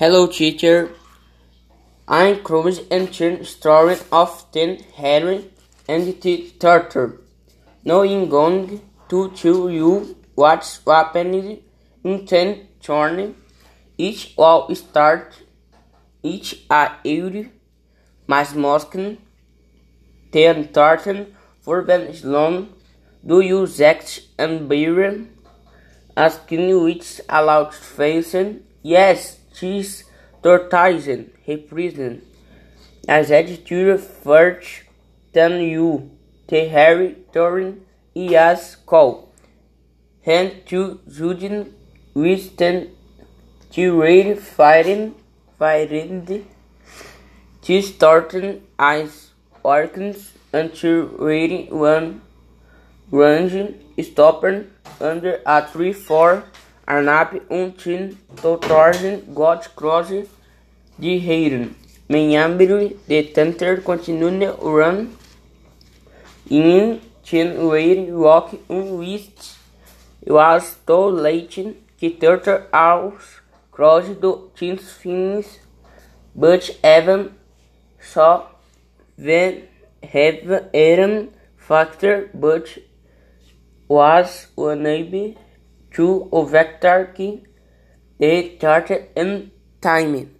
Hello, teacher. I'm Cruz and turn story of ten Harry and the turtle. Now I'm going to tell you what's happening in ten journey. Each all start, each a euro, mas mosken, ten turtle, for ben long, do you act and beer? Asking which allowed facing, yes, she's tortoise, represent as editor first than you, the Harry Torin as call. Hand to Judin Winston to read fighting fighting to starting as organs and to reading one range stopping under a tree for Arnap, Untin, Totorgen, Cross De Heiren, Menambri, De Tenter, Continune, Uran, In, Tin, Weir, um Unwist, Was, To, Leitin, Kitterter, Aus, Cross Do, Tins, Fins, But, Evan, So, Ven, Have, Eren, Factor, But, Was, Wannabe, to overtake the target in time.